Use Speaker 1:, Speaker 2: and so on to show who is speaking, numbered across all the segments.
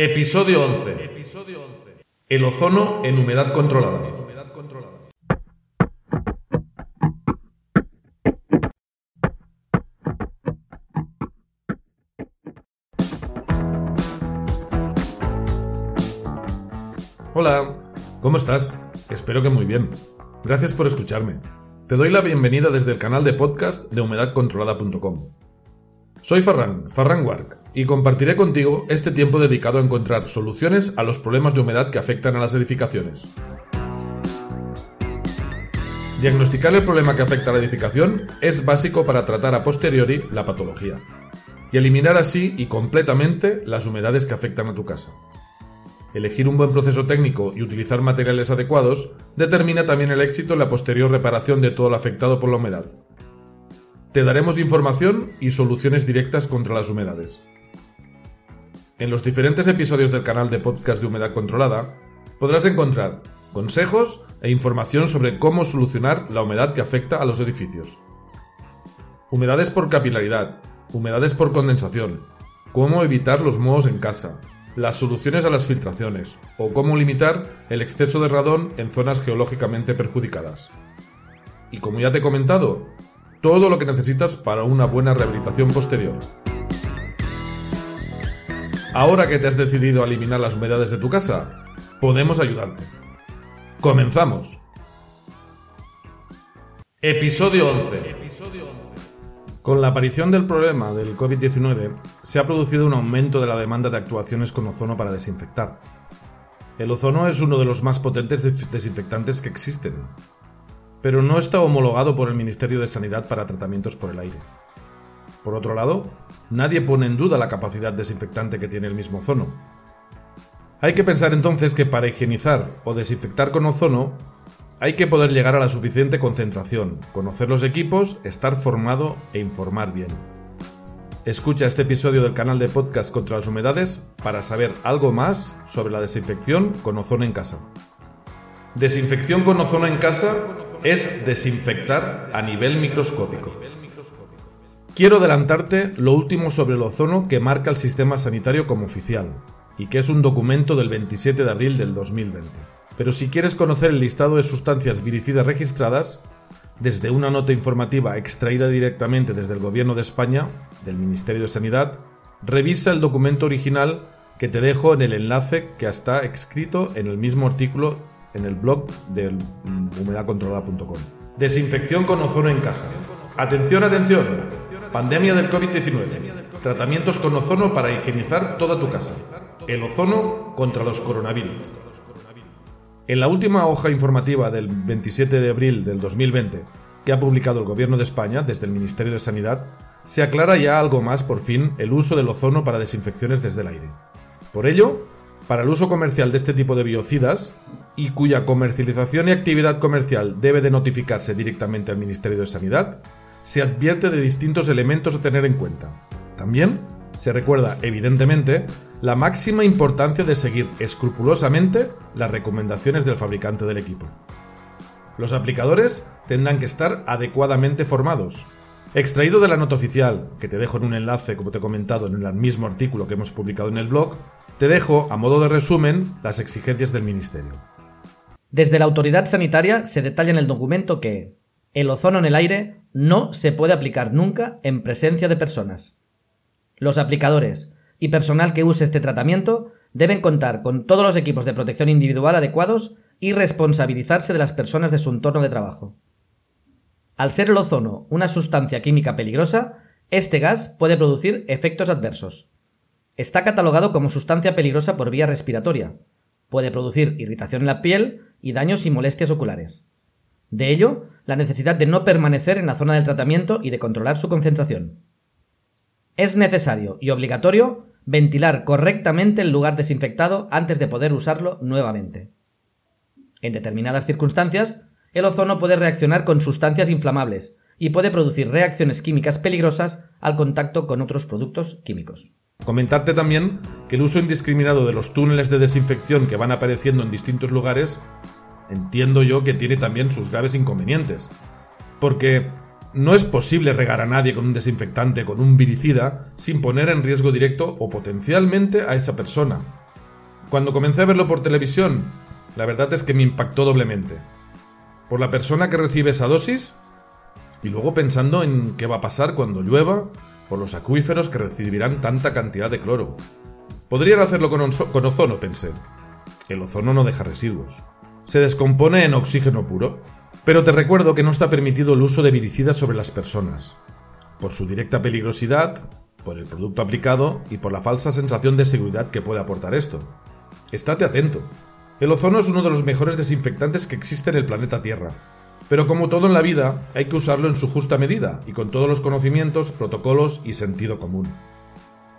Speaker 1: Episodio 11. El ozono en humedad controlada. Hola, ¿cómo estás? Espero que muy bien. Gracias por escucharme. Te doy la bienvenida desde el canal de podcast de humedadcontrolada.com. Soy Farran, Farran Wark, y compartiré contigo este tiempo dedicado a encontrar soluciones a los problemas de humedad que afectan a las edificaciones. Diagnosticar el problema que afecta a la edificación es básico para tratar a posteriori la patología y eliminar así y completamente las humedades que afectan a tu casa. Elegir un buen proceso técnico y utilizar materiales adecuados determina también el éxito en la posterior reparación de todo lo afectado por la humedad. Te daremos información y soluciones directas contra las humedades. En los diferentes episodios del canal de podcast de Humedad Controlada podrás encontrar consejos e información sobre cómo solucionar la humedad que afecta a los edificios. Humedades por capilaridad, humedades por condensación, cómo evitar los mohos en casa, las soluciones a las filtraciones o cómo limitar el exceso de radón en zonas geológicamente perjudicadas. Y como ya te he comentado, todo lo que necesitas para una buena rehabilitación posterior. Ahora que te has decidido a eliminar las humedades de tu casa, podemos ayudarte. Comenzamos. Episodio 11. Con la aparición del problema del COVID-19, se ha producido un aumento de la demanda de actuaciones con ozono para desinfectar. El ozono es uno de los más potentes desinfectantes que existen, pero no está homologado por el Ministerio de Sanidad para tratamientos por el aire. Por otro lado, nadie pone en duda la capacidad desinfectante que tiene el mismo ozono. Hay que pensar entonces que para higienizar o desinfectar con ozono hay que poder llegar a la suficiente concentración, conocer los equipos, estar formado e informar bien. Escucha este episodio del canal de podcast contra las humedades para saber algo más sobre la desinfección con ozono en casa. Desinfección con ozono en casa es desinfectar a nivel microscópico. Quiero adelantarte lo último sobre el ozono que marca el sistema sanitario como oficial, y que es un documento del 27 de abril del 2020. Pero si quieres conocer el listado de sustancias viricidas registradas, desde una nota informativa extraída directamente desde el Gobierno de España, del Ministerio de Sanidad, revisa el documento original que te dejo en el enlace que está escrito en el mismo artículo en el blog de humedadcontrolada.com. Desinfección con ozono en casa. Atención, atención. Pandemia del COVID-19. Tratamientos con ozono para higienizar toda tu casa. El ozono contra los coronavirus. En la última hoja informativa del 27 de abril del 2020, que ha publicado el Gobierno de España desde el Ministerio de Sanidad, se aclara ya algo más por fin el uso del ozono para desinfecciones desde el aire. Por ello, para el uso comercial de este tipo de biocidas, y cuya comercialización y actividad comercial debe de notificarse directamente al Ministerio de Sanidad, se advierte de distintos elementos a tener en cuenta. También se recuerda, evidentemente, la máxima importancia de seguir escrupulosamente las recomendaciones del fabricante del equipo. Los aplicadores tendrán que estar adecuadamente formados. Extraído de la nota oficial, que te dejo en un enlace, como te he comentado, en el mismo artículo que hemos publicado en el blog, te dejo, a modo de resumen, las exigencias del Ministerio.
Speaker 2: Desde la autoridad sanitaria se detalla en el documento que el ozono en el aire no se puede aplicar nunca en presencia de personas. Los aplicadores y personal que use este tratamiento deben contar con todos los equipos de protección individual adecuados y responsabilizarse de las personas de su entorno de trabajo. Al ser el ozono una sustancia química peligrosa, este gas puede producir efectos adversos. Está catalogado como sustancia peligrosa por vía respiratoria. Puede producir irritación en la piel y daños y molestias oculares. De ello, la necesidad de no permanecer en la zona del tratamiento y de controlar su concentración. Es necesario y obligatorio ventilar correctamente el lugar desinfectado antes de poder usarlo nuevamente. En determinadas circunstancias, el ozono puede reaccionar con sustancias inflamables y puede producir reacciones químicas peligrosas al contacto con otros productos químicos.
Speaker 1: Comentarte también que el uso indiscriminado de los túneles de desinfección que van apareciendo en distintos lugares entiendo yo que tiene también sus graves inconvenientes. Porque no es posible regar a nadie con un desinfectante, con un viricida, sin poner en riesgo directo o potencialmente a esa persona. Cuando comencé a verlo por televisión, la verdad es que me impactó doblemente. Por la persona que recibe esa dosis y luego pensando en qué va a pasar cuando llueva por los acuíferos que recibirán tanta cantidad de cloro. Podrían hacerlo con, ozono, pensé. El ozono no deja residuos. Se descompone en oxígeno puro. Pero te recuerdo que no está permitido el uso de viricidas sobre las personas, por su directa peligrosidad, por el producto aplicado y por la falsa sensación de seguridad que puede aportar esto. Estate atento. El ozono es uno de los mejores desinfectantes que existe en el planeta Tierra. Pero como todo en la vida, hay que usarlo en su justa medida y con todos los conocimientos, protocolos y sentido común.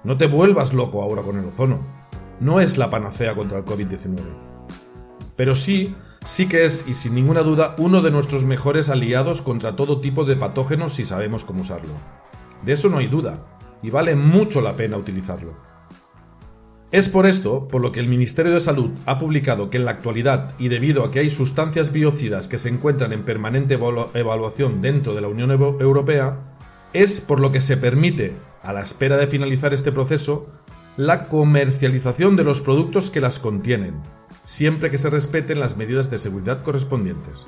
Speaker 1: No te vuelvas loco ahora con el ozono. No es la panacea contra el COVID-19. Pero sí, sí que es, y sin ninguna duda, uno de nuestros mejores aliados contra todo tipo de patógenos si sabemos cómo usarlo. De eso no hay duda, y vale mucho la pena utilizarlo. Es por esto por lo que el Ministerio de Salud ha publicado que en la actualidad, y debido a que hay sustancias biocidas que se encuentran en permanente evaluación dentro de la Unión Europea, es por lo que se permite, a la espera de finalizar este proceso, la comercialización de los productos que las contienen, siempre que se respeten las medidas de seguridad correspondientes.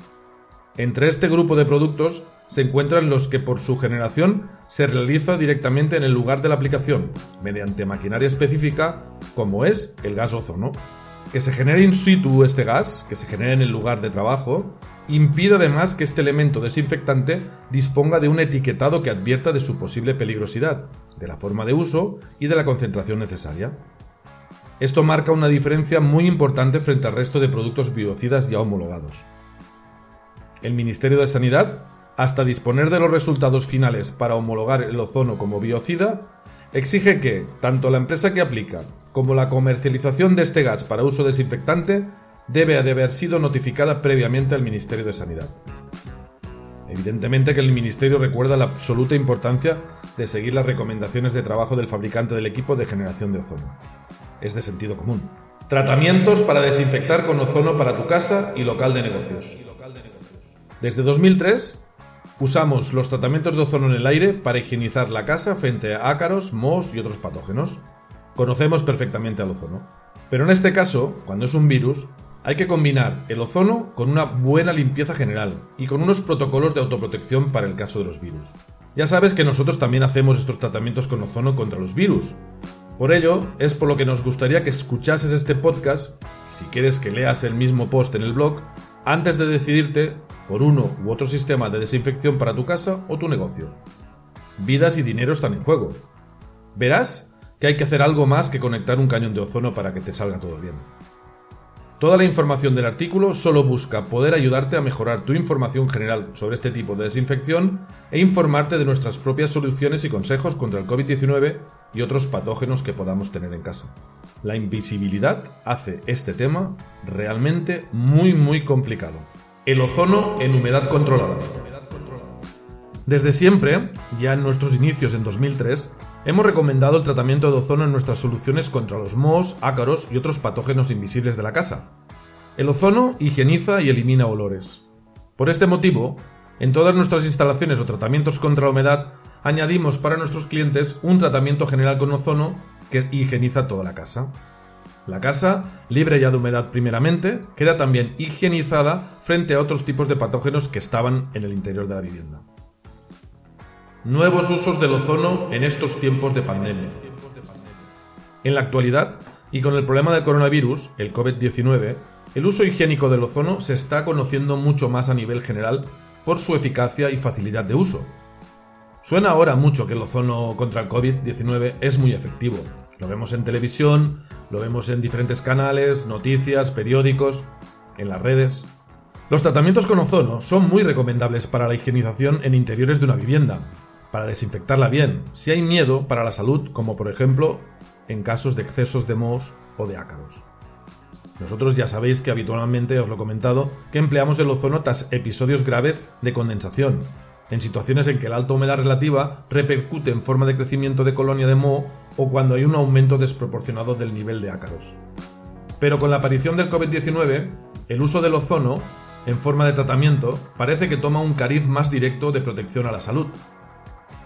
Speaker 1: Entre este grupo de productos se encuentran los que por su generación se realiza directamente en el lugar de la aplicación, mediante maquinaria específica, como es el gas ozono. Que se genere in situ este gas, que se genere en el lugar de trabajo, impide además que este elemento desinfectante disponga de un etiquetado que advierta de su posible peligrosidad, de la forma de uso y de la concentración necesaria. Esto marca una diferencia muy importante frente al resto de productos biocidas ya homologados el Ministerio de Sanidad, hasta disponer de los resultados finales para homologar el ozono como biocida, exige que tanto la empresa que aplica como la comercialización de este gas para uso desinfectante debe de haber sido notificada previamente al Ministerio de Sanidad. Evidentemente que el Ministerio recuerda la absoluta importancia de seguir las recomendaciones de trabajo del fabricante del equipo de generación de ozono. Es de sentido común. Tratamientos para desinfectar con ozono para tu casa y local de negocios. Desde 2003 usamos los tratamientos de ozono en el aire para higienizar la casa frente a ácaros, mohos y otros patógenos. Conocemos perfectamente al ozono. Pero en este caso, cuando es un virus, hay que combinar el ozono con una buena limpieza general y con unos protocolos de autoprotección para el caso de los virus. Ya sabes que nosotros también hacemos estos tratamientos con ozono contra los virus. Por ello, es por lo que nos gustaría que escuchases este podcast, si quieres que leas el mismo post en el blog, antes de decidirte por uno u otro sistema de desinfección para tu casa o tu negocio. Vidas y dinero están en juego. Verás que hay que hacer algo más que conectar un cañón de ozono para que te salga todo bien. Toda la información del artículo solo busca poder ayudarte a mejorar tu información general sobre este tipo de desinfección e informarte de nuestras propias soluciones y consejos contra el COVID-19 y otros patógenos que podamos tener en casa. La invisibilidad hace este tema realmente muy muy complicado. El ozono en humedad controlada. Desde siempre, ya en nuestros inicios en 2003, hemos recomendado el tratamiento de ozono en nuestras soluciones contra los mohos, ácaros y otros patógenos invisibles de la casa. El ozono higieniza y elimina olores. Por este motivo, en todas nuestras instalaciones o tratamientos contra la humedad, añadimos para nuestros clientes un tratamiento general con ozono que higieniza toda la casa. La casa, libre ya de humedad primeramente, queda también higienizada frente a otros tipos de patógenos que estaban en el interior de la vivienda. Nuevos usos del ozono en estos tiempos de pandemia. En la actualidad, y con el problema del coronavirus, el COVID-19, el uso higiénico del ozono se está conociendo mucho más a nivel general por su eficacia y facilidad de uso. Suena ahora mucho que el ozono contra el COVID-19 es muy efectivo. Lo vemos en televisión, lo vemos en diferentes canales, noticias, periódicos, en las redes. Los tratamientos con ozono son muy recomendables para la higienización en interiores de una vivienda, para desinfectarla bien, si hay miedo para la salud, como por ejemplo en casos de excesos de mohos o de ácaros. Nosotros ya sabéis que habitualmente os lo he comentado que empleamos el ozono tras episodios graves de condensación, en situaciones en que la alta humedad relativa repercute en forma de crecimiento de colonia de moho o cuando hay un aumento desproporcionado del nivel de ácaros. Pero con la aparición del COVID-19, el uso del ozono, en forma de tratamiento, parece que toma un cariz más directo de protección a la salud.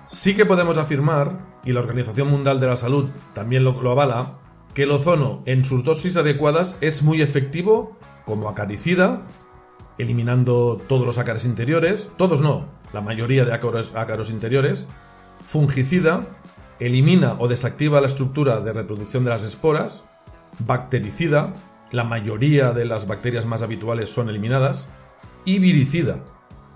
Speaker 1: Sí que podemos afirmar, y la Organización Mundial de la Salud también lo, avala, que el ozono en sus dosis adecuadas es muy efectivo como acaricida, eliminando todos los ácaros interiores, todos no, la mayoría de ácaros, ácaros interiores, fungicida, elimina o desactiva la estructura de reproducción de las esporas, bactericida, la mayoría de las bacterias más habituales son eliminadas, y viricida,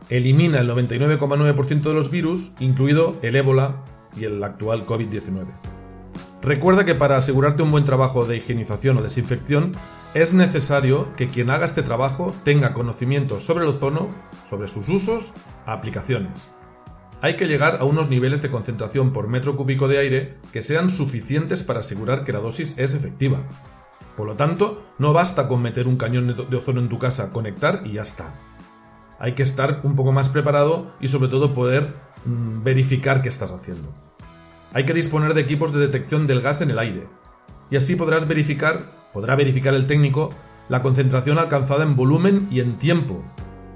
Speaker 1: elimina el 99,9% de los virus, incluido el ébola y el actual COVID-19. Recuerda que para asegurarte un buen trabajo de higienización o desinfección es necesario que quien haga este trabajo tenga conocimiento sobre el ozono, sobre sus usos, aplicaciones. Hay que llegar a unos niveles de concentración por metro cúbico de aire que sean suficientes para asegurar que la dosis es efectiva. Por lo tanto, no basta con meter un cañón de ozono en tu casa, conectar y ya está. Hay que estar un poco más preparado y sobre todo poder mm, verificar qué estás haciendo. Hay que disponer de equipos de detección del gas en el aire. Y así podrás verificar, podrá verificar el técnico, la concentración alcanzada en volumen y en tiempo.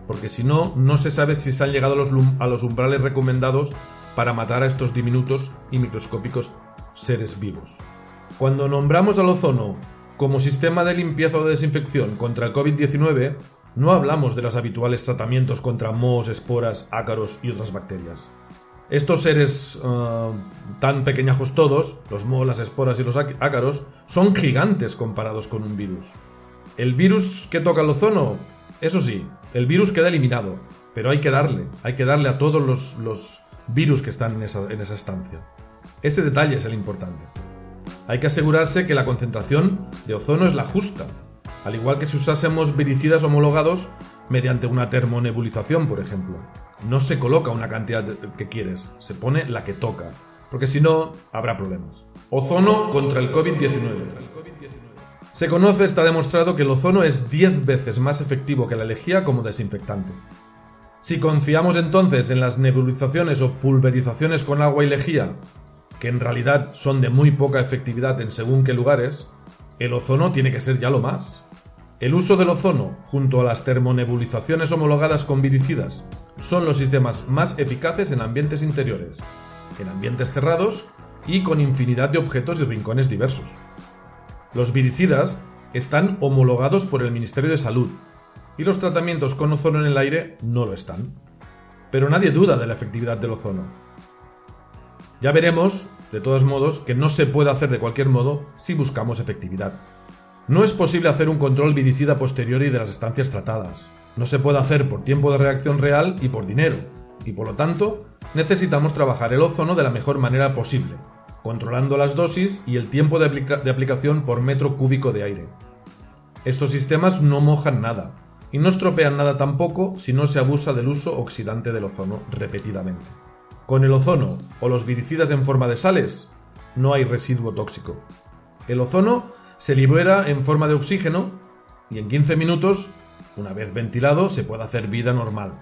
Speaker 1: Porque si no, no se sabe si se han llegado a los, umbrales recomendados para matar a estos diminutos y microscópicos seres vivos. Cuando nombramos al ozono como sistema de limpieza o de desinfección contra el COVID-19, no hablamos de los habituales tratamientos contra mohos, esporas, ácaros y otras bacterias. Estos seres eh, tan pequeñajos todos, los mohos, las esporas y los ácaros, son gigantes comparados con un virus. El virus que toca el ozono, eso sí, el virus queda eliminado, pero hay que darle, hay que darle a todos los, virus que están en esa, en esa estancia. Ese detalle es el importante. Hay que asegurarse que la concentración de ozono es la justa, al igual que si usásemos viricidas homologados mediante una termonebulización, por ejemplo. No se coloca una cantidad que quieres, se pone la que toca, porque si no, habrá problemas. Ozono contra el COVID-19. Se conoce, está demostrado que el ozono es 10 veces más efectivo que la lejía como desinfectante. Si confiamos entonces en las nebulizaciones o pulverizaciones con agua y lejía, que en realidad son de muy poca efectividad en según qué lugares, el ozono tiene que ser ya lo más. El uso del ozono, junto a las termonebulizaciones homologadas con viricidas, son los sistemas más eficaces en ambientes interiores, en ambientes cerrados y con infinidad de objetos y rincones diversos. Los viricidas están homologados por el Ministerio de Salud y los tratamientos con ozono en el aire no lo están. Pero nadie duda de la efectividad del ozono. Ya veremos, de todos modos, que no se puede hacer de cualquier modo si buscamos efectividad. No es posible hacer un control viricida posteriori de las estancias tratadas. No se puede hacer por tiempo de reacción real y por dinero, y por lo tanto, necesitamos trabajar el ozono de la mejor manera posible, controlando las dosis y el tiempo de, aplicación por metro cúbico de aire. Estos sistemas no mojan nada, y no estropean nada tampoco si no se abusa del uso oxidante del ozono repetidamente. Con el ozono o los viricidas en forma de sales, no hay residuo tóxico. El ozono se libera en forma de oxígeno y en 15 minutos, una vez ventilado, se puede hacer vida normal.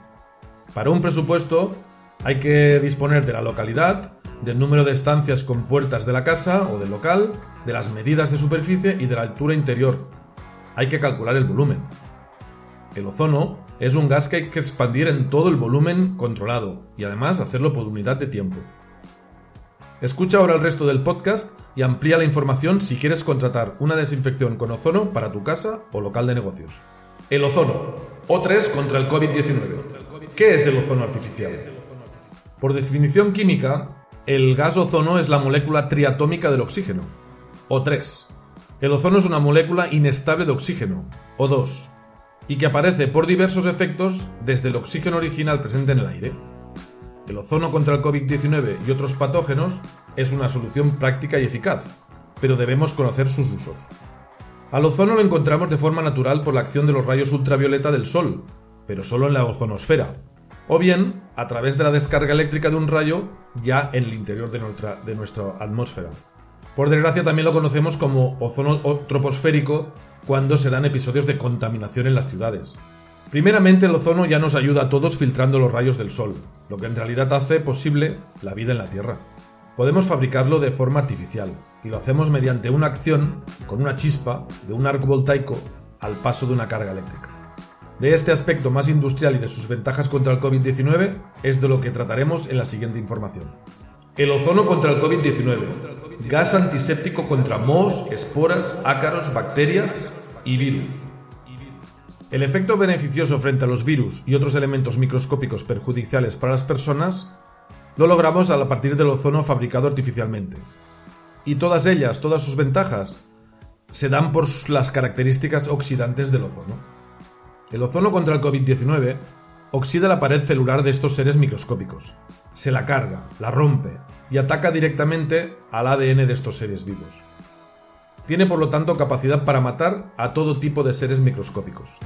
Speaker 1: Para un presupuesto hay que disponer de la localidad, del número de estancias con puertas de la casa o del local, de las medidas de superficie y de la altura interior. Hay que calcular el volumen. El ozono es un gas que hay que expandir en todo el volumen controlado y además hacerlo por unidad de tiempo. Escucha ahora el resto del podcast y amplía la información si quieres contratar una desinfección con ozono para tu casa o local de negocios. El ozono. O3 contra el COVID-19. ¿Qué es el ozono artificial? Por definición química, el gas ozono es la molécula triatómica del oxígeno, O3. El ozono es una molécula inestable de oxígeno, O2, y que aparece por diversos efectos desde el oxígeno original presente en el aire. El ozono contra el COVID-19 y otros patógenos es una solución práctica y eficaz, pero debemos conocer sus usos. Al ozono lo encontramos de forma natural por la acción de los rayos ultravioleta del Sol, pero solo en la ozonosfera, o bien a través de la descarga eléctrica de un rayo ya en el interior de nuestra, de nuestra atmósfera. Por desgracia también lo conocemos como ozono troposférico cuando se dan episodios de contaminación en las ciudades. Primeramente, el ozono ya nos ayuda a todos filtrando los rayos del Sol, lo que en realidad hace posible la vida en la Tierra. Podemos fabricarlo de forma artificial, y lo hacemos mediante una acción con una chispa de un arco voltaico al paso de una carga eléctrica. De este aspecto más industrial y de sus ventajas contra el COVID-19 es de lo que trataremos en la siguiente información. El ozono contra el COVID-19. gas antiséptico contra mohos, esporas, ácaros, bacterias y virus. El efecto beneficioso frente a los virus y otros elementos microscópicos perjudiciales para las personas lo logramos a partir del ozono fabricado artificialmente. Y todas ellas, todas sus ventajas, se dan por las características oxidantes del ozono. El ozono contra el COVID-19 oxida la pared celular de estos seres microscópicos, se la carga, la rompe y ataca directamente al ADN de estos seres vivos. Tiene por lo tanto capacidad para matar a todo tipo de seres microscópicos.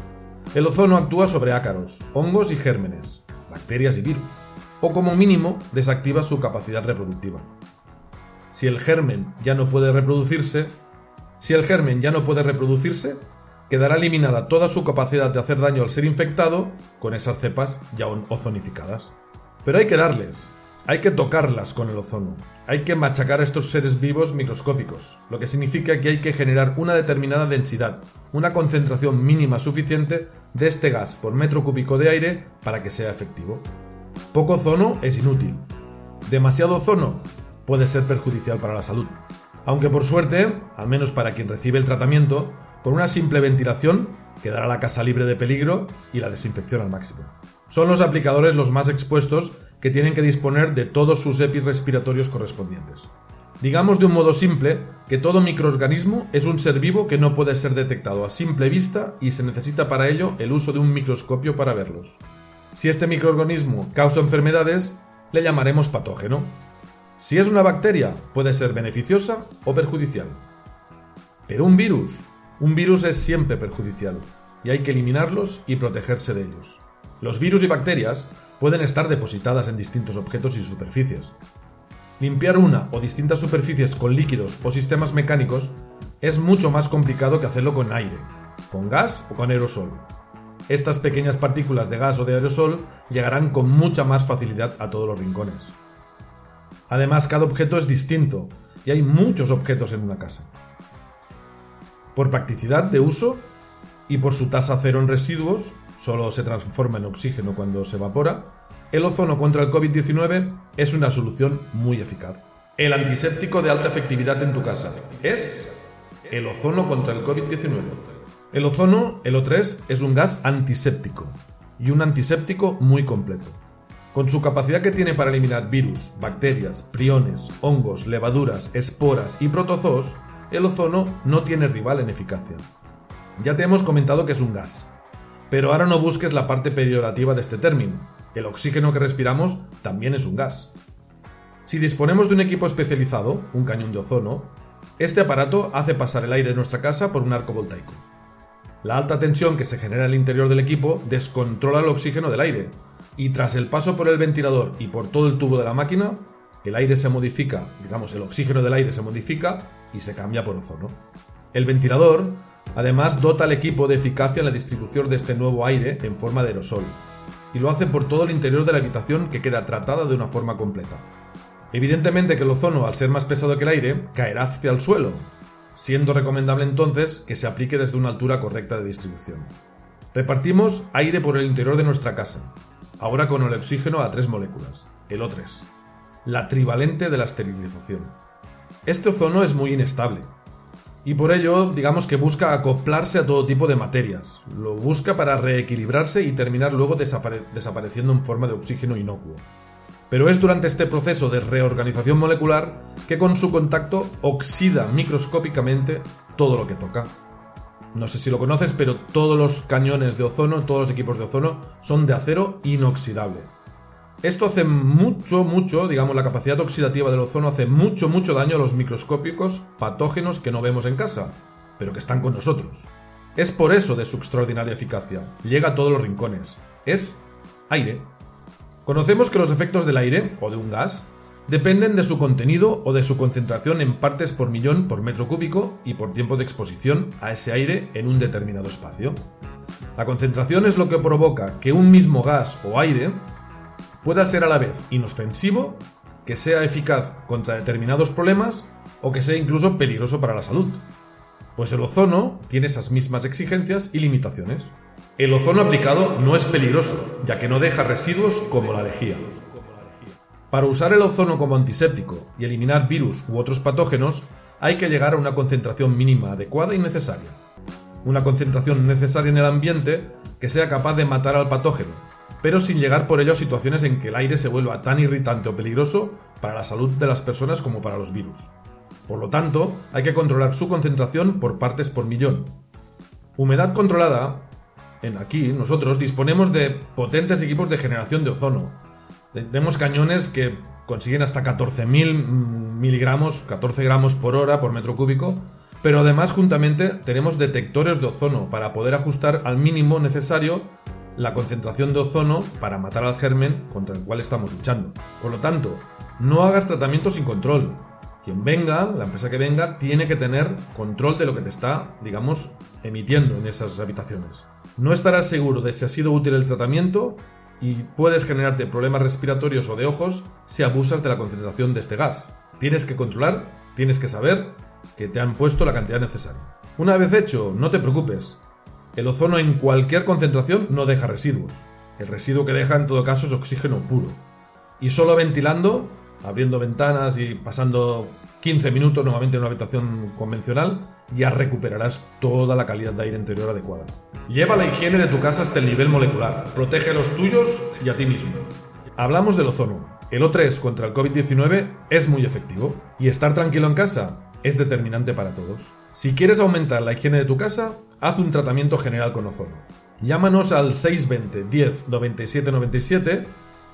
Speaker 1: El ozono actúa sobre ácaros, hongos y gérmenes, bacterias y virus, o como mínimo desactiva su capacidad reproductiva. Si el germen ya no puede reproducirse, si el germen ya no puede reproducirse, quedará eliminada toda su capacidad de hacer daño al ser infectado con esas cepas ya ozonificadas. Pero hay que darles, hay que tocarlas con el ozono, hay que machacar a estos seres vivos microscópicos, lo que significa que hay que generar una determinada densidad, una concentración mínima suficiente de este gas por metro cúbico de aire para que sea efectivo. Poco ozono es inútil. Demasiado ozono puede ser perjudicial para la salud. Aunque por suerte, al menos para quien recibe el tratamiento, con una simple ventilación quedará la casa libre de peligro y la desinfección al máximo. Son los aplicadores los más expuestos que tienen que disponer de todos sus EPIs respiratorios correspondientes. Digamos de un modo simple que todo microorganismo es un ser vivo que no puede ser detectado a simple vista y se necesita para ello el uso de un microscopio para verlos. Si este microorganismo causa enfermedades, le llamaremos patógeno. Si es una bacteria, puede ser beneficiosa o perjudicial. Pero un virus, un virus es siempre perjudicial y hay que eliminarlos y protegerse de ellos. Los virus y bacterias pueden estar depositadas en distintos objetos y superficies. Limpiar una o distintas superficies con líquidos o sistemas mecánicos es mucho más complicado que hacerlo con aire, con gas o con aerosol. Estas pequeñas partículas de gas o de aerosol llegarán con mucha más facilidad a todos los rincones. Además, cada objeto es distinto y hay muchos objetos en una casa. Por practicidad de uso y por su tasa cero en residuos, solo se transforma en oxígeno cuando se evapora, el ozono contra el COVID-19 es una solución muy eficaz. El antiséptico de alta efectividad en tu casa es el ozono contra el COVID-19. El ozono, el O3, es un gas antiséptico y un antiséptico muy completo. Con su capacidad que tiene para eliminar virus, bacterias, priones, hongos, levaduras, esporas y protozoos, el ozono no tiene rival en eficacia. Ya te hemos comentado que es un gas, pero ahora no busques la parte peyorativa de este término. El oxígeno que respiramos también es un gas. Si disponemos de un equipo especializado, un cañón de ozono, este aparato hace pasar el aire de nuestra casa por un arco voltaico. La alta tensión que se genera en el interior del equipo descontrola el oxígeno del aire, y tras el paso por el ventilador y por todo el tubo de la máquina, el aire se modifica, digamos, el oxígeno del aire se modifica y se cambia por ozono. El ventilador Además, dota al equipo de eficacia en la distribución de este nuevo aire en forma de aerosol, y lo hace por todo el interior de la habitación que queda tratada de una forma completa. Evidentemente que el ozono, al ser más pesado que el aire, caerá hacia el suelo, siendo recomendable entonces que se aplique desde una altura correcta de distribución. Repartimos aire por el interior de nuestra casa, ahora con el oxígeno a tres moléculas, el O3, la trivalente de la esterilización. Este ozono es muy inestable, y por ello, digamos que busca acoplarse a todo tipo de materias. Lo busca para reequilibrarse y terminar luego desapareciendo en forma de oxígeno inocuo. Pero es durante este proceso de reorganización molecular que con su contacto oxida microscópicamente todo lo que toca. No sé si lo conoces, pero todos los cañones de ozono, todos los equipos de ozono son de acero inoxidable. Esto hace mucho, mucho, digamos, la capacidad oxidativa del ozono hace mucho, mucho daño a los microscópicos patógenos que no vemos en casa, pero que están con nosotros. Es por eso de su extraordinaria eficacia. Llega a todos los rincones. Es aire. Conocemos que los efectos del aire, o de un gas, dependen de su contenido o de su concentración en partes por millón por metro cúbico y por tiempo de exposición a ese aire en un determinado espacio. La concentración es lo que provoca que un mismo gas o aire pueda ser a la vez inofensivo, que sea eficaz contra determinados problemas o que sea incluso peligroso para la salud. Pues el ozono tiene esas mismas exigencias y limitaciones. El ozono aplicado no es peligroso, ya que no deja residuos como la lejía. Para usar el ozono como antiséptico y eliminar virus u otros patógenos, hay que llegar a una concentración mínima adecuada y necesaria. Una concentración necesaria en el ambiente que sea capaz de matar al patógeno, pero sin llegar por ello a situaciones en que el aire se vuelva tan irritante o peligroso para la salud de las personas como para los virus. Por lo tanto, hay que controlar su concentración por partes por millón. Humedad controlada. En aquí, nosotros disponemos de potentes equipos de generación de ozono. Tenemos cañones que consiguen hasta 14.000 miligramos, 14 gramos por hora por metro cúbico, pero además juntamente tenemos detectores de ozono para poder ajustar al mínimo necesario la concentración de ozono para matar al germen contra el cual estamos luchando. Por lo tanto, no hagas tratamiento sin control. Quien venga, la empresa que venga, tiene que tener control de lo que te está, digamos, emitiendo en esas habitaciones. No estarás seguro de si ha sido útil el tratamiento y puedes generarte problemas respiratorios o de ojos si abusas de la concentración de este gas. Tienes que controlar, tienes que saber que te han puesto la cantidad necesaria. Una vez hecho, no te preocupes. El ozono en cualquier concentración no deja residuos. El residuo que deja en todo caso es oxígeno puro. Y solo ventilando, abriendo ventanas y pasando 15 minutos nuevamente en una habitación convencional, ya recuperarás toda la calidad de aire interior adecuada. Lleva la higiene de tu casa hasta el nivel molecular. Protege a los tuyos y a ti mismo. Hablamos del ozono. El O3 contra el COVID-19 es muy efectivo y estar tranquilo en casa es determinante para todos. Si quieres aumentar la higiene de tu casa, haz un tratamiento general con ozono. Llámanos al 620 10 97 97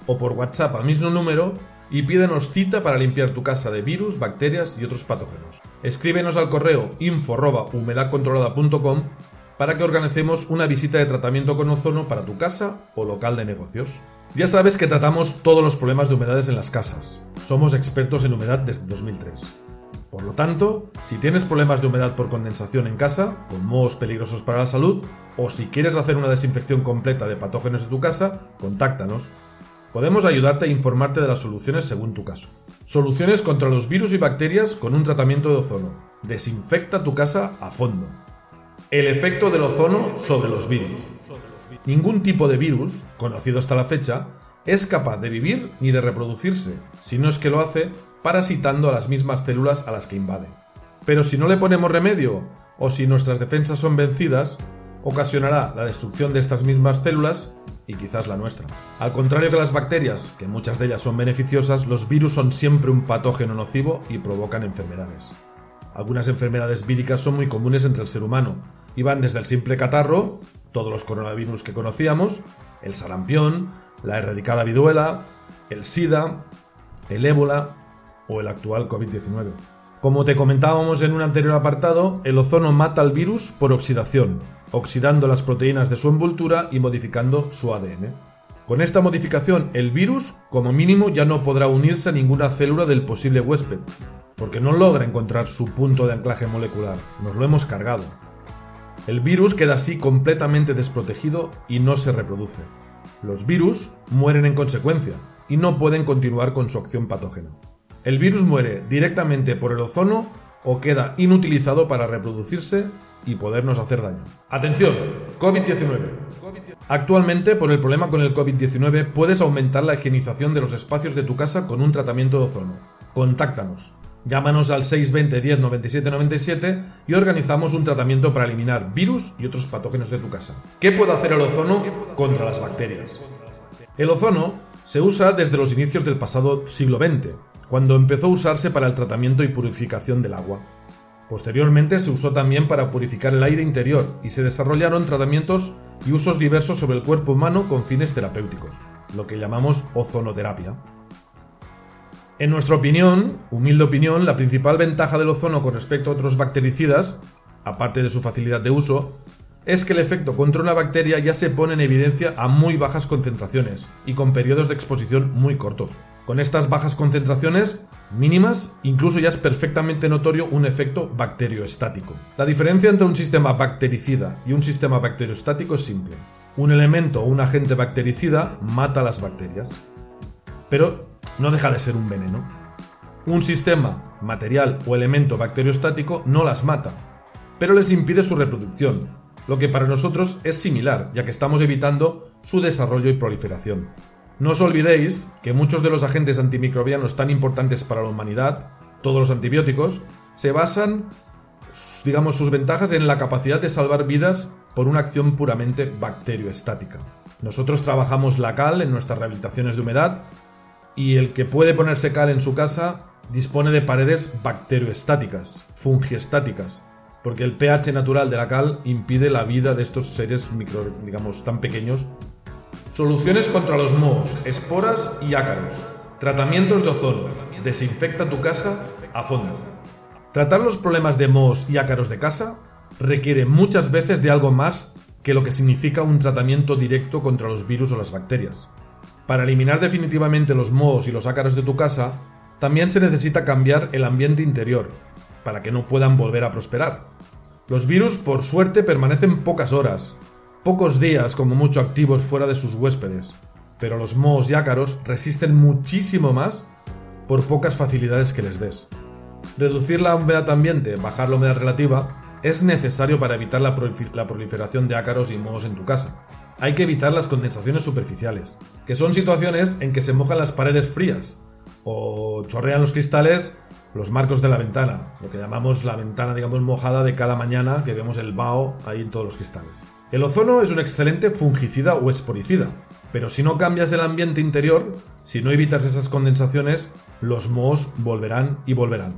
Speaker 1: o por WhatsApp al mismo número y pídenos cita para limpiar tu casa de virus, bacterias y otros patógenos. Escríbenos al correo info@humedadcontrolada.com para que organicemos una visita de tratamiento con ozono para tu casa o local de negocios. Ya sabes que tratamos todos los problemas de humedades en las casas. Somos expertos en humedad desde 2003. Por lo tanto, si tienes problemas de humedad por condensación en casa, con mohos peligrosos para la salud, o si quieres hacer una desinfección completa de patógenos de tu casa, contáctanos. Podemos ayudarte e informarte de las soluciones según tu caso. Soluciones contra los virus y bacterias con un tratamiento de ozono. Desinfecta tu casa a fondo. El efecto del ozono sobre los virus. Ningún tipo de virus, conocido hasta la fecha, es capaz de vivir ni de reproducirse, si no es que lo hace parasitando a las mismas células a las que invade. Pero si no le ponemos remedio, o si nuestras defensas son vencidas, ocasionará la destrucción de estas mismas células y quizás la nuestra. Al contrario que las bacterias, que muchas de ellas son beneficiosas, los virus son siempre un patógeno nocivo y provocan enfermedades. Algunas enfermedades víricas son muy comunes entre el ser humano y van desde el simple catarro, todos los coronavirus que conocíamos, el sarampión, la erradicada viruela, el SIDA, el ébola o el actual COVID-19. Como te comentábamos en un anterior apartado, el ozono mata al virus por oxidación, oxidando las proteínas de su envoltura y modificando su ADN. Con esta modificación, el virus, como mínimo, ya no podrá unirse a ninguna célula del posible huésped, porque no logra encontrar su punto de anclaje molecular, nos lo hemos cargado. El virus queda así completamente desprotegido y no se reproduce. Los virus mueren en consecuencia y no pueden continuar con su acción patógena. El virus muere directamente por el ozono o queda inutilizado para reproducirse y podernos hacer daño. Atención, COVID-19. Actualmente, por el problema con el COVID-19, puedes aumentar la higienización de los espacios de tu casa con un tratamiento de ozono. Contáctanos. Llámanos al 620 10 97 97 y organizamos un tratamiento para eliminar virus y otros patógenos de tu casa. ¿Qué puede hacer el ozono contra las bacterias? El ozono se usa desde los inicios del pasado siglo XX cuando empezó a usarse para el tratamiento y purificación del agua. Posteriormente se usó también para purificar el aire interior y se desarrollaron tratamientos y usos diversos sobre el cuerpo humano con fines terapéuticos, lo que llamamos ozonoterapia. En nuestra opinión, humilde opinión, la principal ventaja del ozono con respecto a otros bactericidas, aparte de su facilidad de uso, es que el efecto contra una bacteria ya se pone en evidencia a muy bajas concentraciones y con periodos de exposición muy cortos. Con estas bajas concentraciones mínimas, incluso ya es perfectamente notorio un efecto bacterioestático. La diferencia entre un sistema bactericida y un sistema bacteriostático es simple. Un elemento o un agente bactericida mata las bacterias, pero no deja de ser un veneno. Un sistema, material o elemento bacteriostático no las mata, pero les impide su reproducción, lo que para nosotros es similar, ya que estamos evitando su desarrollo y proliferación. No os olvidéis que muchos de los agentes antimicrobianos tan importantes para la humanidad, todos los antibióticos, se basan, digamos, sus ventajas en la capacidad de salvar vidas por una acción puramente bacterioestática. Nosotros trabajamos la cal en nuestras rehabilitaciones de humedad y el que puede ponerse cal en su casa dispone de paredes bacterioestáticas, fungiestáticas, porque el pH natural de la cal impide la vida de estos seres micro, digamos, tan pequeños. Soluciones contra los mohos, esporas y ácaros. Tratamientos de ozono. Desinfecta tu casa a fondo. Tratar los problemas de mohos y ácaros de casa requiere muchas veces de algo más que lo que significa un tratamiento directo contra los virus o las bacterias. Para eliminar definitivamente los mohos y los ácaros de tu casa, también se necesita cambiar el ambiente interior, para que no puedan volver a prosperar. Los virus, por suerte, permanecen pocas horas, pocos días como mucho activos fuera de sus huéspedes, pero los mohos y ácaros resisten muchísimo más por pocas facilidades que les des. Reducir la humedad ambiente, bajar la humedad relativa, es necesario para evitar la, proliferación de ácaros y mohos en tu casa. Hay que evitar las condensaciones superficiales, que son situaciones en que se mojan las paredes frías, o chorrean los cristales los marcos de la ventana, lo que llamamos la ventana, digamos, mojada de cada mañana que vemos el vaho ahí en todos los cristales. El ozono es un excelente fungicida o esporicida, pero si no cambias el ambiente interior, si no evitas esas condensaciones, los mohos volverán y volverán.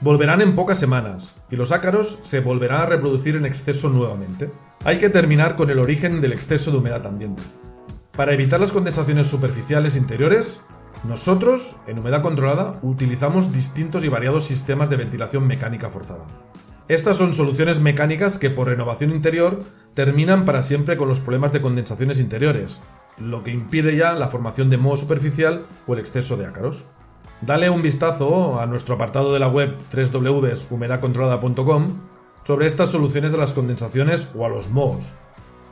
Speaker 1: Volverán en pocas semanas, y los ácaros se volverán a reproducir en exceso nuevamente. Hay que terminar con el origen del exceso de humedad ambiente. Para evitar las condensaciones superficiales interiores, nosotros, en humedad controlada, utilizamos distintos y variados sistemas de ventilación mecánica forzada. Estas son soluciones mecánicas que por renovación interior terminan para siempre con los problemas de condensaciones interiores, lo que impide ya la formación de moho superficial o el exceso de ácaros. Dale un vistazo a nuestro apartado de la web www.humedadcontrolada.com sobre estas soluciones a las condensaciones o a los mohos.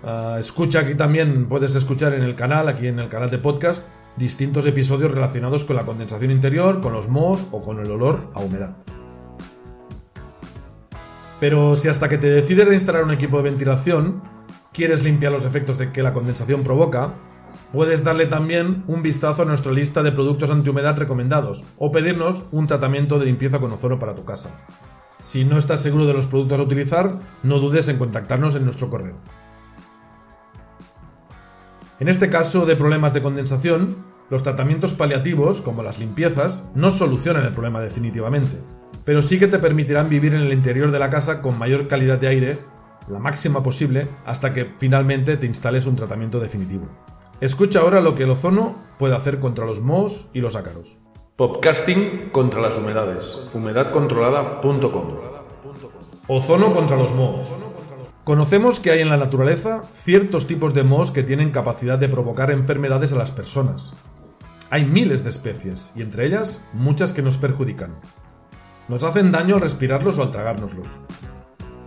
Speaker 1: Ah, escucha aquí también, puedes escuchar en el canal, aquí en el canal de podcast, distintos episodios relacionados con la condensación interior, con los mohos o con el olor a humedad. Pero si hasta que te decides a instalar un equipo de ventilación quieres limpiar los efectos de que la condensación provoca, puedes darle también un vistazo a nuestra lista de productos antihumedad recomendados o pedirnos un tratamiento de limpieza con ozono para tu casa. Si no estás seguro de los productos a utilizar, no dudes en contactarnos en nuestro correo. En este caso de problemas de condensación, los tratamientos paliativos, como las limpiezas, no solucionan el problema definitivamente, pero sí que te permitirán vivir en el interior de la casa con mayor calidad de aire, la máxima posible, hasta que finalmente te instales un tratamiento definitivo. Escucha ahora lo que el ozono puede hacer contra los mohos y los ácaros. Podcasting contra las humedades. Humedadcontrolada.com. Ozono contra los mohos. Conocemos que hay en la naturaleza ciertos tipos de mohos que tienen capacidad de provocar enfermedades a las personas. Hay miles de especies, y entre ellas muchas que nos perjudican. Nos hacen daño al respirarlos o al tragárnoslos.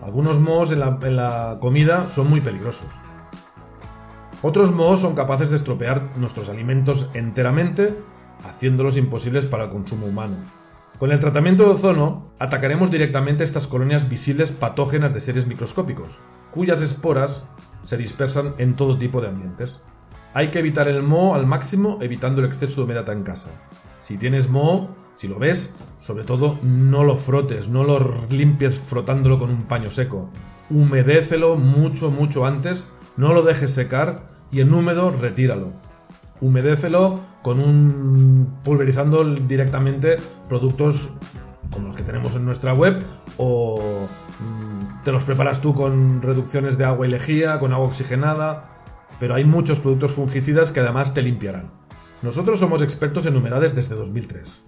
Speaker 1: Algunos mohos en la, en la comida son muy peligrosos. Otros mohos son capaces de estropear nuestros alimentos enteramente, haciéndolos imposibles para el consumo humano. Con el tratamiento de ozono, atacaremos directamente estas colonias visibles patógenas de seres microscópicos, cuyas esporas se dispersan en todo tipo de ambientes. Hay que evitar el moho al máximo evitando el exceso de humedad en casa. Si tienes moho, si lo ves, sobre todo no lo frotes, no lo limpies frotándolo con un paño seco. Humedécelo mucho, mucho antes, no lo dejes secar y en húmedo retíralo humedécelo con un pulverizando directamente productos como los que tenemos en nuestra web o mm, te los preparas tú con reducciones de agua y lejía, con agua oxigenada, pero hay muchos productos fungicidas que además te limpiarán. Nosotros somos expertos en humedades desde 2003.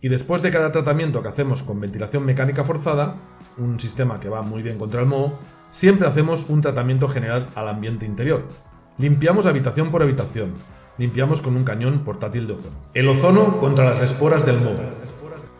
Speaker 1: Y después de cada tratamiento que hacemos con ventilación mecánica forzada, un sistema que va muy bien contra el moho, siempre hacemos un tratamiento general al ambiente interior. Limpiamos habitación por habitación, limpiamos con un cañón portátil de ozono. El ozono contra las esporas del moho.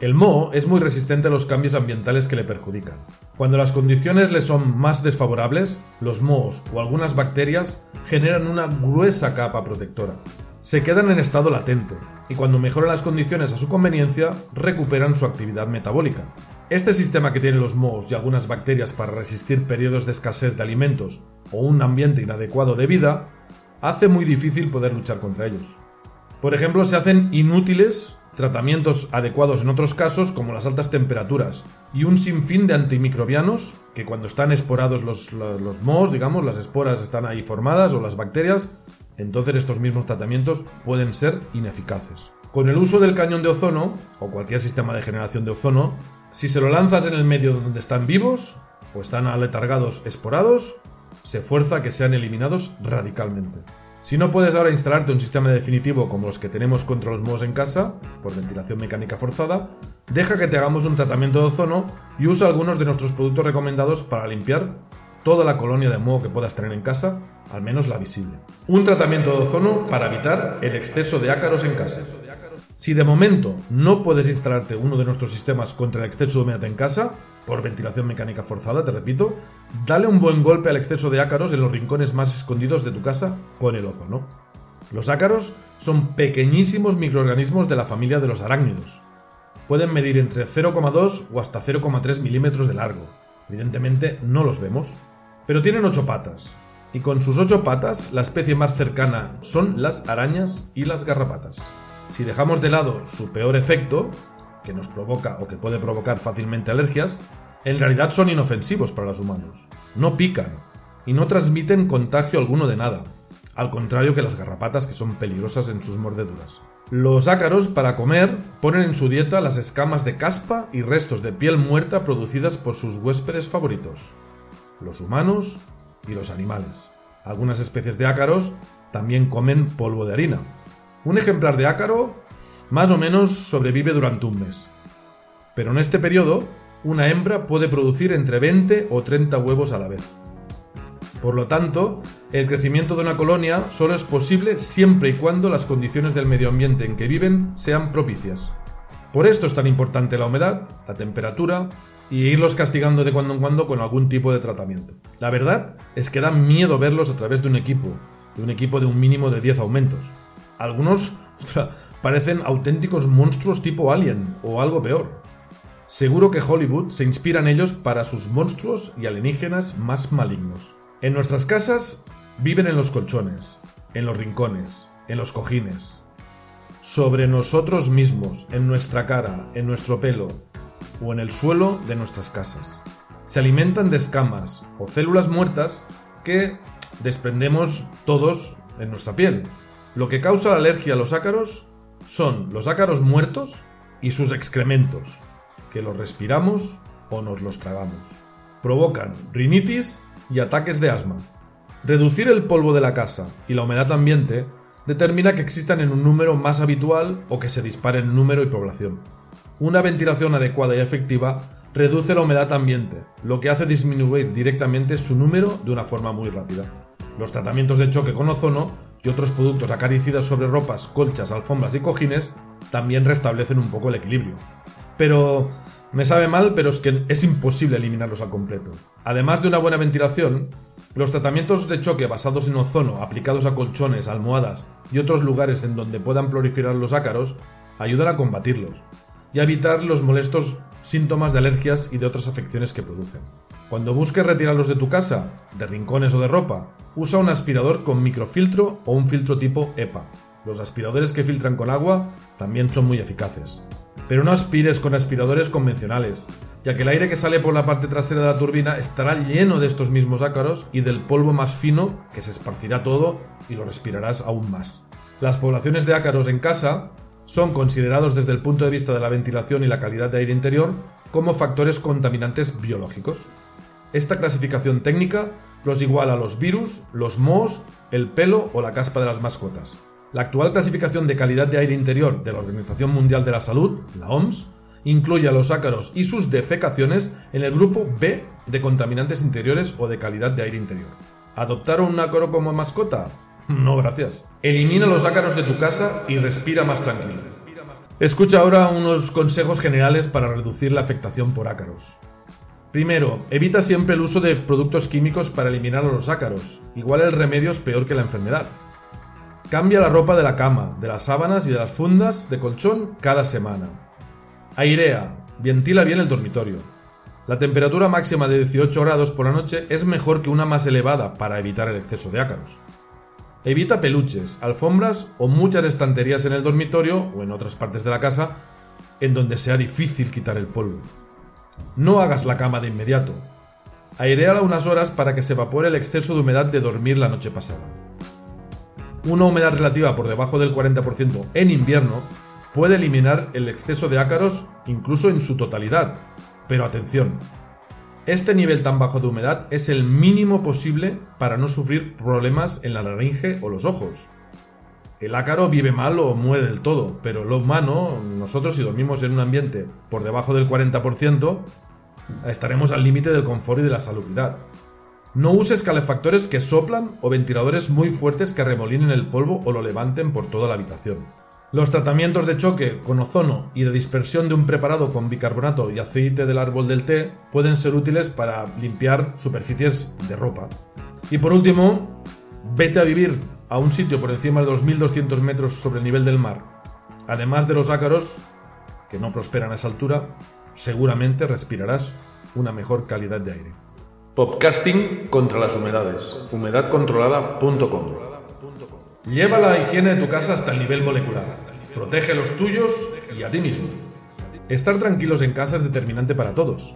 Speaker 1: El moho es muy resistente a los cambios ambientales que le perjudican. Cuando las condiciones le son más desfavorables, los mohos o algunas bacterias generan una gruesa capa protectora. Se quedan en estado latente y cuando mejoran las condiciones a su conveniencia, recuperan su actividad metabólica. Este sistema que tienen los mohos y algunas bacterias para resistir periodos de escasez de alimentos o un ambiente inadecuado de vida hace muy difícil poder luchar contra ellos. Por ejemplo, se hacen inútiles tratamientos adecuados en otros casos como las altas temperaturas y un sinfín de antimicrobianos que cuando están esporados los, los, digamos, las esporas están ahí formadas o las bacterias, entonces estos mismos tratamientos pueden ser ineficaces. Con el uso del cañón de ozono o cualquier sistema de generación de ozono, si se lo lanzas en el medio donde están vivos o están aletargados esporados, se fuerza a que sean eliminados radicalmente. Si no puedes ahora instalarte un sistema definitivo como los que tenemos contra los mohos en casa, por ventilación mecánica forzada, deja que te hagamos un tratamiento de ozono y usa algunos de nuestros productos recomendados para limpiar toda la colonia de moho que puedas tener en casa, al menos la visible. Un tratamiento de ozono para evitar el exceso de ácaros en casa. Si de momento no puedes instalarte uno de nuestros sistemas contra el exceso de humedad en casa, por ventilación mecánica forzada, te repito, dale un buen golpe al exceso de ácaros en los rincones más escondidos de tu casa con el ozono. Los ácaros son pequeñísimos microorganismos de la familia de los arácnidos. Pueden medir entre 0,2 o hasta 0,3 milímetros de largo. Evidentemente no los vemos. Pero tienen ocho patas. Y con sus ocho patas, la especie más cercana son las arañas y las garrapatas. Si dejamos de lado su peor efecto, que nos provoca o que puede provocar fácilmente alergias, en realidad son inofensivos para los humanos. No pican y no transmiten contagio alguno de nada, al contrario que las garrapatas que son peligrosas en sus mordeduras. Los ácaros, para comer, ponen en su dieta las escamas de caspa y restos de piel muerta producidas por sus huéspedes favoritos, los humanos y los animales. Algunas especies de ácaros también comen polvo de harina, un ejemplar de ácaro más o menos sobrevive durante un mes. Pero en este periodo, una hembra puede producir entre 20 o 30 huevos a la vez. Por lo tanto, el crecimiento de una colonia solo es posible siempre y cuando las condiciones del medio ambiente en que viven sean propicias. Por esto es tan importante la humedad, la temperatura y irlos castigando de cuando en cuando con algún tipo de tratamiento. La verdad es que da miedo verlos a través de un equipo, de un equipo de un mínimo de 10 aumentos. Algunos parecen auténticos monstruos tipo Alien o algo peor. Seguro que Hollywood se inspira en ellos para sus monstruos y alienígenas más malignos. En nuestras casas viven en los colchones, en los rincones, en los cojines, sobre nosotros mismos, en nuestra cara, en nuestro pelo o en el suelo de nuestras casas. Se alimentan de escamas o células muertas que desprendemos todos en nuestra piel, lo que causa la alergia a los ácaros son los ácaros muertos y sus excrementos, que los respiramos o nos los tragamos. Provocan rinitis y ataques de asma. Reducir el polvo de la casa y la humedad ambiente determina que existan en un número más habitual o que se disparen en número y población. Una ventilación adecuada y efectiva reduce la humedad ambiente, lo que hace disminuir directamente su número de una forma muy rápida. Los tratamientos de choque con ozono y otros productos acaricidas sobre ropas, colchas, alfombras y cojines también restablecen un poco el equilibrio. Pero me sabe mal, pero es que es imposible eliminarlos al completo. Además de una buena ventilación, los tratamientos de choque basados en ozono aplicados a colchones, almohadas y otros lugares en donde puedan proliferar los ácaros ayudan a combatirlos y a evitar los molestos síntomas de alergias y de otras afecciones que producen. Cuando busques retirarlos de tu casa, de rincones o de ropa, usa un aspirador con microfiltro o un filtro tipo EPA. Los aspiradores que filtran con agua también son muy eficaces. Pero no aspires con aspiradores convencionales, ya que el aire que sale por la parte trasera de la turbina estará lleno de estos mismos ácaros y del polvo más fino que se esparcirá todo y lo respirarás aún más. Las poblaciones de ácaros en casa son considerados desde el punto de vista de la ventilación y la calidad de aire interior como factores contaminantes biológicos. Esta clasificación técnica los iguala a los virus, los mohos, el pelo o la caspa de las mascotas. La actual clasificación de calidad de aire interior de la Organización Mundial de la Salud, la OMS, incluye a los ácaros y sus defecaciones en el grupo B de contaminantes interiores o de calidad de aire interior. ¿Adoptar un ácaro como mascota? No, gracias. Elimina los ácaros de tu casa y respira más tranquilo. Escucha ahora unos consejos generales para reducir la afectación por ácaros. Primero, evita siempre el uso de productos químicos para eliminar los ácaros. Igual el remedio es peor que la enfermedad. Cambia la ropa de la cama, de las sábanas y de las fundas de colchón cada semana. Airea, ventila bien el dormitorio. La temperatura máxima de 18 grados por la noche es mejor que una más elevada para evitar el exceso de ácaros. Evita peluches, alfombras o muchas estanterías en el dormitorio o en otras partes de la casa en donde sea difícil quitar el polvo. No hagas la cama de inmediato. Aireala unas horas para que se evapore el exceso de humedad de dormir la noche pasada. Una humedad relativa por debajo del 40% en invierno puede eliminar el exceso de ácaros incluso en su totalidad. Pero atención, este nivel tan bajo de humedad es el mínimo posible para no sufrir problemas en la laringe o los ojos. El ácaro vive mal o muere del todo, pero lo humano, nosotros si dormimos en un ambiente por debajo del 40%, estaremos al límite del confort y de la salubridad. No uses calefactores que soplan o ventiladores muy fuertes que remolinen el polvo o lo levanten por toda la habitación. Los tratamientos de choque con ozono y de dispersión de un preparado con bicarbonato y aceite del árbol del té pueden ser útiles para limpiar superficies de ropa. Y por último, vete a vivir a un sitio por encima de los 1200 metros sobre el nivel del mar. Además de los ácaros, que no prosperan a esa altura, seguramente respirarás una mejor calidad de aire. Podcasting contra las humedades. Humedadcontrolada.com Lleva la higiene de tu casa hasta el nivel molecular. Protege los tuyos y a ti mismo. Estar tranquilos en casa es determinante para todos.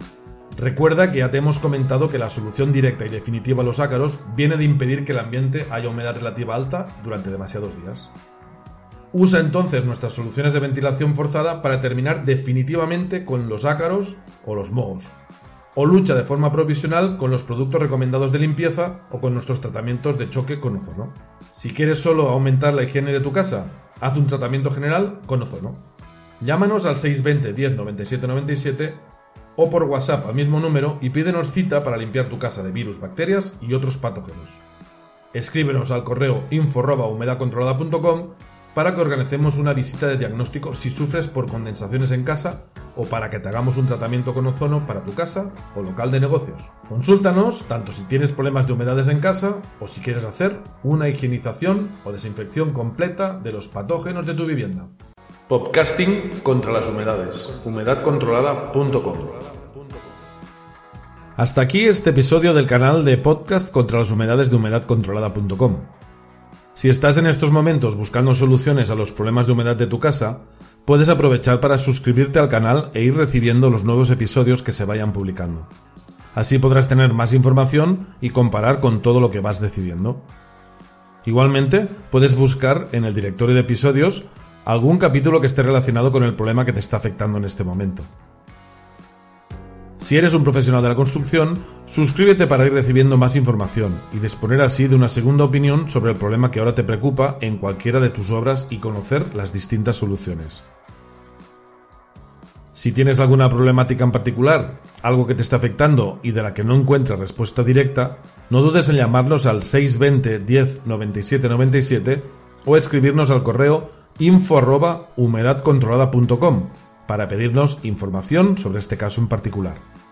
Speaker 1: Recuerda que ya te hemos comentado que la solución directa y definitiva a los ácaros viene de impedir que el ambiente haya humedad relativa alta durante demasiados días. Usa entonces nuestras soluciones de ventilación forzada para terminar definitivamente con los ácaros o los mohos o lucha de forma provisional con los productos recomendados de limpieza o con nuestros tratamientos de choque con ozono. Si quieres solo aumentar la higiene de tu casa, haz un tratamiento general con ozono. Llámanos al 620 10 97 97 o por WhatsApp al mismo número y pídenos cita para limpiar tu casa de virus, bacterias y otros patógenos. Escríbenos al correo info@humedadcontrolada.com para que organicemos una visita de diagnóstico si sufres por condensaciones en casa o para que te hagamos un tratamiento con ozono para tu casa o local de negocios. Consúltanos tanto si tienes problemas de humedades en casa o si quieres hacer una higienización o desinfección completa de los patógenos de tu vivienda. Podcasting contra las humedades. Humedadcontrolada.com Hasta aquí este episodio del canal de podcast contra las humedades de humedadcontrolada.com. Si estás en estos momentos buscando soluciones a los problemas de humedad de tu casa, puedes aprovechar para suscribirte al canal e ir recibiendo los nuevos episodios que se vayan publicando. Así podrás tener más información y comparar con todo lo que vas decidiendo. Igualmente, puedes buscar en el directorio de episodios algún capítulo que esté relacionado con el problema que te está afectando en este momento. Si eres un profesional de la construcción, suscríbete para ir recibiendo más información y disponer así de una segunda opinión sobre el problema que ahora te preocupa en cualquiera de tus obras y conocer las distintas soluciones. Si tienes alguna problemática en particular, algo que te está afectando y de la que no encuentras respuesta directa, no dudes en llamarnos al 620 10 97 97 o escribirnos al correo info para pedirnos información sobre este caso en particular.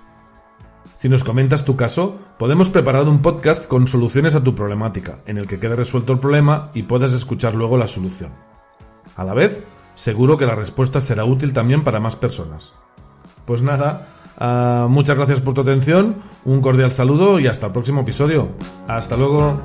Speaker 1: Si nos comentas tu caso, podemos preparar un podcast con soluciones a tu problemática, en el que quede resuelto el problema y puedas escuchar luego la solución. A la vez, seguro que la respuesta será útil también para más personas. Pues nada, ah, muchas gracias por tu atención, un cordial saludo y hasta el próximo episodio. Hasta luego.